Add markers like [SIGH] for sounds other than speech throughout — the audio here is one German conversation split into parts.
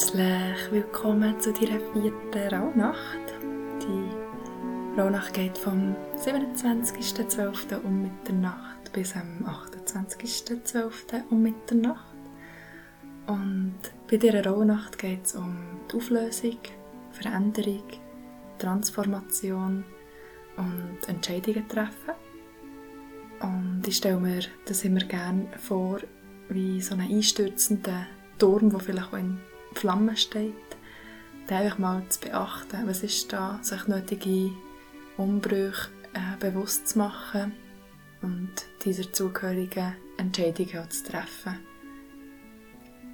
Herzlich willkommen zu deiner vierten Rauhnacht. Die Rauhnacht geht vom 27.12. um Mitternacht bis am 28.12. um Mitternacht. Und bei dieser Rauhnacht geht es um die Auflösung, Veränderung, Transformation und Entscheidungen treffen. Und ich stelle mir das immer gerne vor, wie so einen einstürzenden Turm, der vielleicht auch in Flammen steht, dann einfach mal zu beachten, was ist da, sich nötige Umbrüche äh, bewusst zu machen und dieser zugehörigen Entscheidungen zu treffen.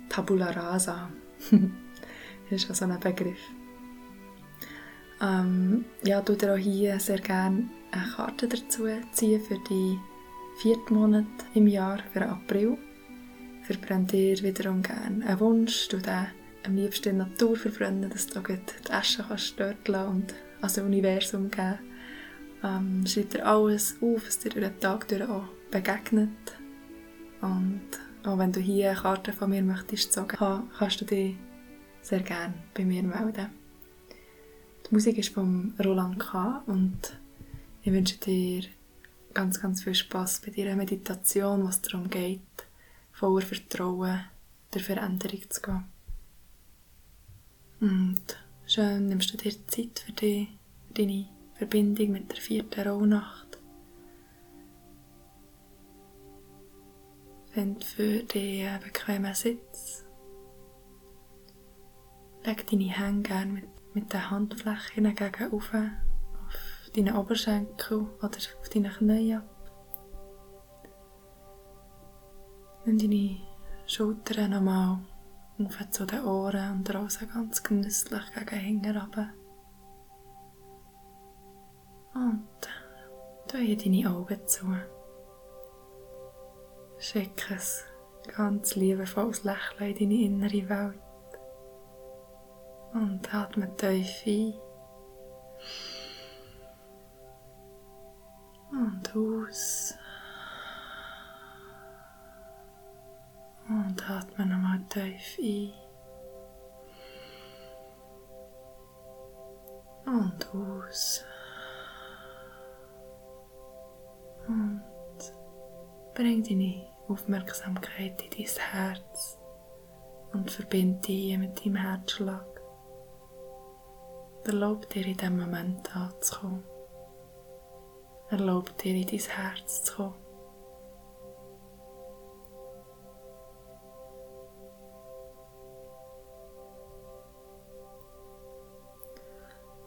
Tabula rasa [LAUGHS] ist also ein Begriff. Ähm, ja, du dir auch hier sehr gerne eine Karte dazu ziehen für die vierten Monat im Jahr, für April. Verbrennt dir wiederum gerne einen Wunsch, du den am liebsten in der Natur verbrennen, dass du die Asche kannst dort lassen und als Universum geben. Ähm, schreib dir alles auf, was dir durch den Tag durch auch begegnet. Und auch wenn du hier eine Karte von mir möchtest haben, kannst du dich sehr gerne bei mir melden. Die Musik ist von Roland K. und ich wünsche dir ganz, ganz viel Spaß bei deiner Meditation, was darum geht, voller Vertrauen der Veränderung zu gehen. Und schön nimmst du dir Zeit für dich, für deine Verbindung mit der vierten Rauhnacht. Find für dich einen bequemen Sitz. Leg deine Hände gerne mit, mit den Handflächen gegen auf, deinen Oberschenkel oder auf deine Knie ab. Nimm deine Schultern nochmal auf zu den Ohren und raus ganz genüsslich gegen hinten runter. Und tu hier deine Augen zu. Schick ein ganz liebevolles Lächeln in deine innere Welt. Und atme tief ein. Und aus. Und atme nochmal tief ein. Und aus. Und bring deine Aufmerksamkeit in dein Herz und verbinde dich mit deinem Herzschlag. Erlaub dir in diesem Moment anzukommen. Erlaub dir in dein Herz zu kommen.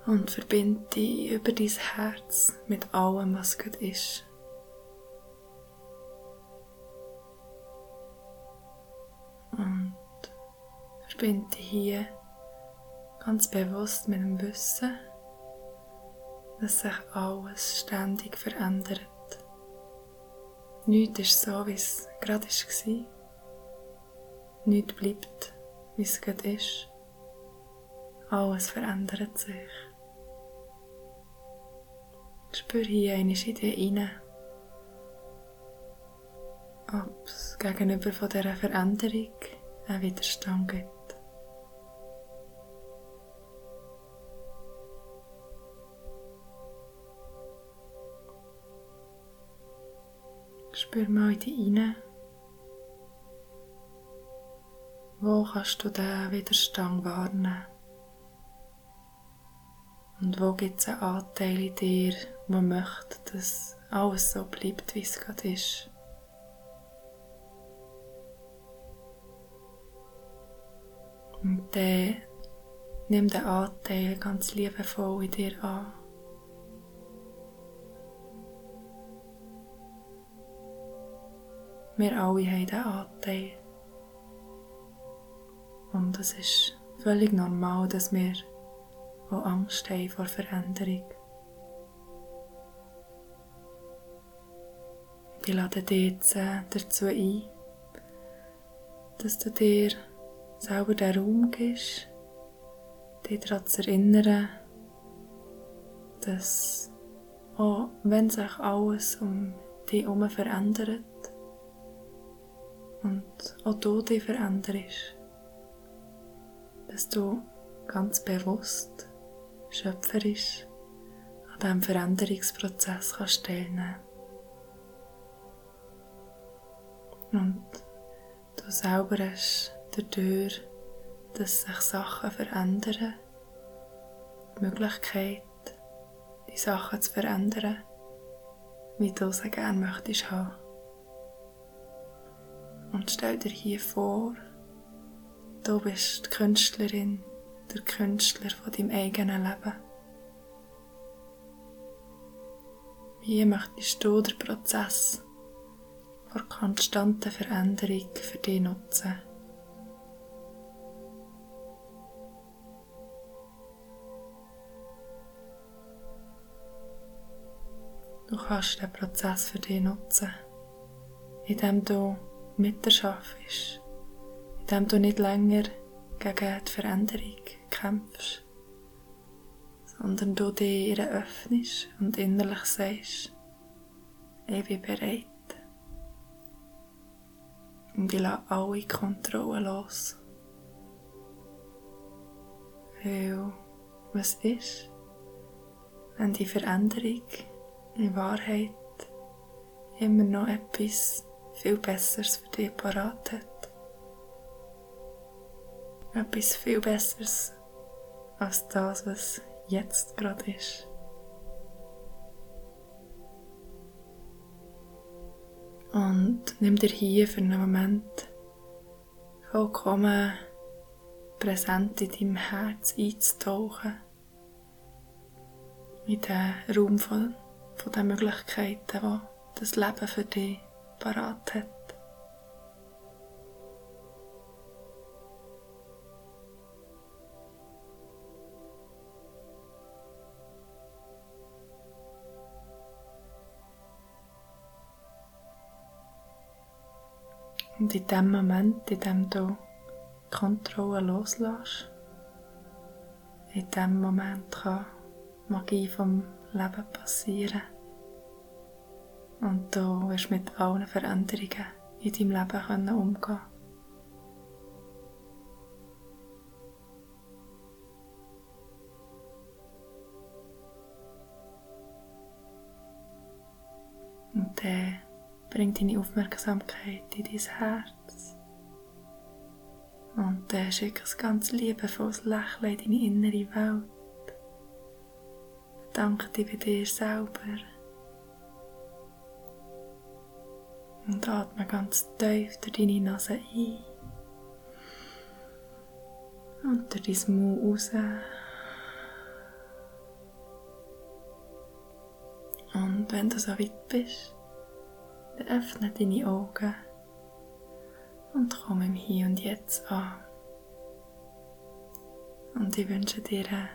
Und verbinde dich über dein Herz mit allem, was gut ist. Und verbinde dich hier ganz bewusst mit dem Wissen, dass sich alles ständig verändert. Nichts ist so, wie es gerade war. Nichts bleibt, wie es gerade ist. Alles verändert sich. Spür hier einmal in dich rein, ob es gegenüber von dieser Veränderung einen Widerstand gibt. Spür mal in dich rein. Wo kannst du diesen Widerstand wahrnehmen? Und wo gibt es einen Anteil in dir, der möchte, dass alles so bleibt, wie es gerade ist? Und dann nimm den Anteil ganz liebevoll in dir an. Wir alle haben diesen Anteil. Und es ist völlig normal, dass wir die Angst haben vor Veränderung. Ich lade dich jetzt äh, dazu ein, dass du dir selber den Raum gibst, dich daran zu erinnern, dass auch wenn sich alles um dich herum verändert und auch du dich veränderst, dass du ganz bewusst, schöpferisch an diesem Veränderungsprozess kannst teilnehmen Und du selber hast dadurch, dass sich Sachen verändern, die Möglichkeit, die Sachen zu verändern, wie du sie gerne möchtest haben. Und stell dir hier vor, du bist die Künstlerin, der Künstler von deinem eigenen Leben. Wie möchtest du den Prozess der konstanten Veränderung für dich nutzen? Du kannst den Prozess für dich nutzen, indem du mit dir schaffst, indem du nicht länger gegen die Veränderung kämpfst, sondern du dich ihr öffnest und innerlich sagst, ich bin bereit. Und ich lasse alle Kontrolle los. Weil, was ist, wenn die Veränderung in Wahrheit immer noch etwas viel Besseres für dich parat hat. Etwas viel Besseres als das, was jetzt gerade ist. Und nimm dir hier für einen Moment vollkommen präsent in deinem Herz einzutauchen. In den Raum von von den Möglichkeiten, die das Leben für dich parat hat. Und in dem Moment, in dem du die Kontrolle loslässt, in dem Moment kann Magie vom Leben passieren. Und du wirst mit allen Veränderungen in deinem Leben können umgehen Und dann bring deine Aufmerksamkeit in dein Herz. Und dann schick ein ganz liebevolles Lächeln in deine innere Welt. Danke dir bei dir selber. Und atme ganz tief durch deine Nase ein. Und durch dein Mund raus. Und wenn du so weit bist, öffne deine Augen und komm im Hier und Jetzt an. Und ich wünsche dir einen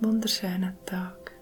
wunderschönen Tag.